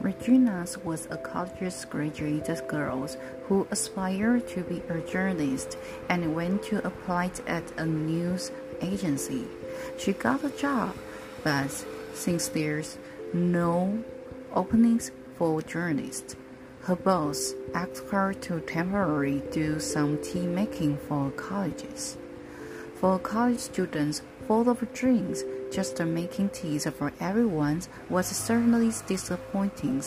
Regina was a college graduate girl who aspired to be a journalist and went to apply at a news agency. She got a job, but since there's no openings for journalists, her boss asked her to temporarily do some tea making for colleges. For college students full of dreams, just making teas for everyone was certainly disappointing.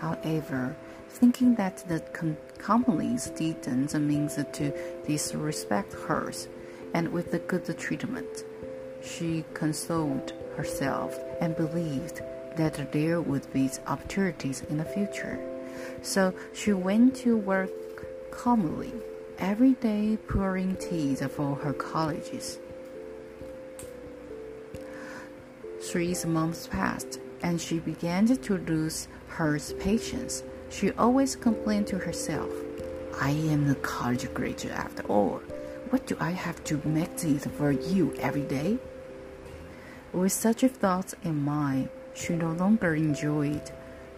However, thinking that the com companies didn't mean to disrespect hers, and with the good treatment, she consoled herself and believed that there would be opportunities in the future. So she went to work calmly, every day pouring teas for her colleges. Three months passed, and she began to lose her patience. She always complained to herself, I am a college graduate after all. What do I have to make this for you every day? With such thoughts in mind, she no longer enjoyed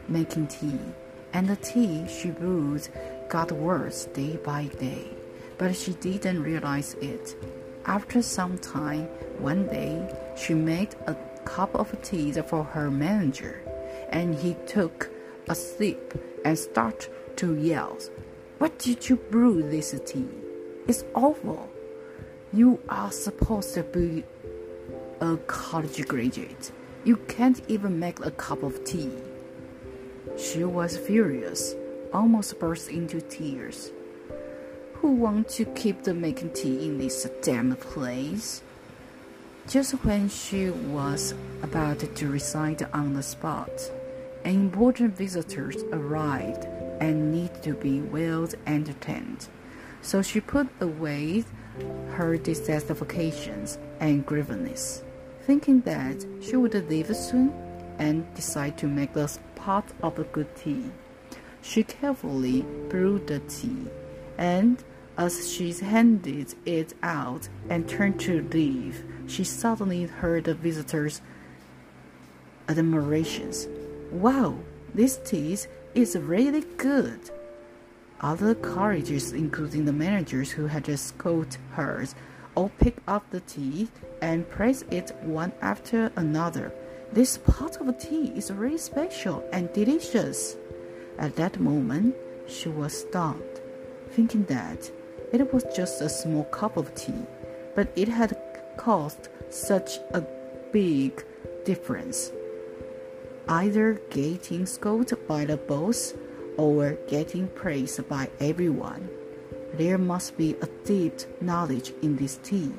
making tea, and the tea she brewed got worse day by day. But she didn't realize it. After some time, one day, she made a cup of tea for her manager, and he took a sip and started to yell, What did you brew this tea? It's awful. You are supposed to be a college graduate. You can't even make a cup of tea. She was furious, almost burst into tears. Who wants to keep the making tea in this damn place? Just when she was about to resign on the spot, an important visitors arrived and needed to be well entertained. So she put away her dissatisfactions and grievances, thinking that she would leave soon and decide to make the pot of a good tea. She carefully brewed the tea, and as she handed it out and turned to leave, she suddenly heard the visitors' admirations. Wow, this tea is really good. Other colleges, including the managers who had just scolded hers, all picked up the tea and praised it one after another. This pot of tea is really special and delicious. At that moment, she was stunned, thinking that it was just a small cup of tea, but it had caused such a big difference. Either getting scolded by the boss or getting praised by everyone. There must be a deep knowledge in this tea,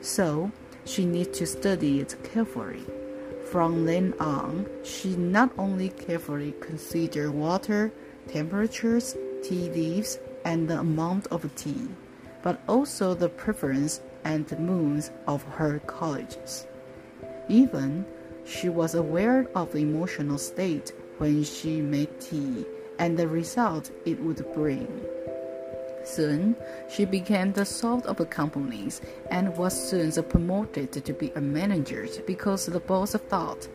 so she needs to study it carefully. From then on, she not only carefully considered water, temperatures, tea leaves, and the amount of tea, but also the preference and moods of her colleges. Even she was aware of the emotional state when she made tea and the result it would bring. Soon, she became the salt of the companies and was soon promoted to be a manager because the boss thought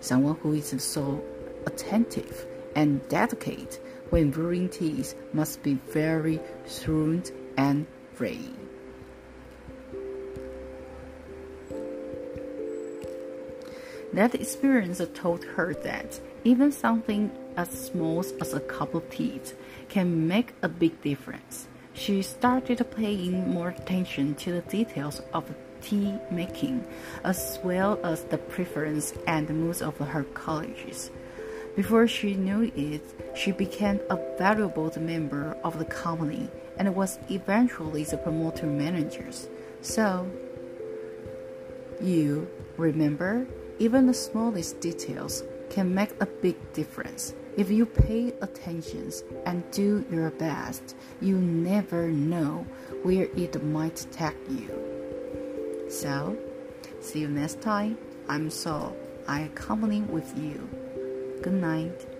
someone who is so attentive and dedicated when brewing teas must be very shrewd and free. That experience told her that even something as small as a cup of tea can make a big difference. She started paying more attention to the details of tea making, as well as the preference and moods of her colleagues. Before she knew it, she became a valuable member of the company and was eventually the promoter manager. So, you remember even the smallest details can make a big difference. If you pay attention and do your best, you never know where it might take you. So, see you next time. I'm Saul. I accompany with you. Good night.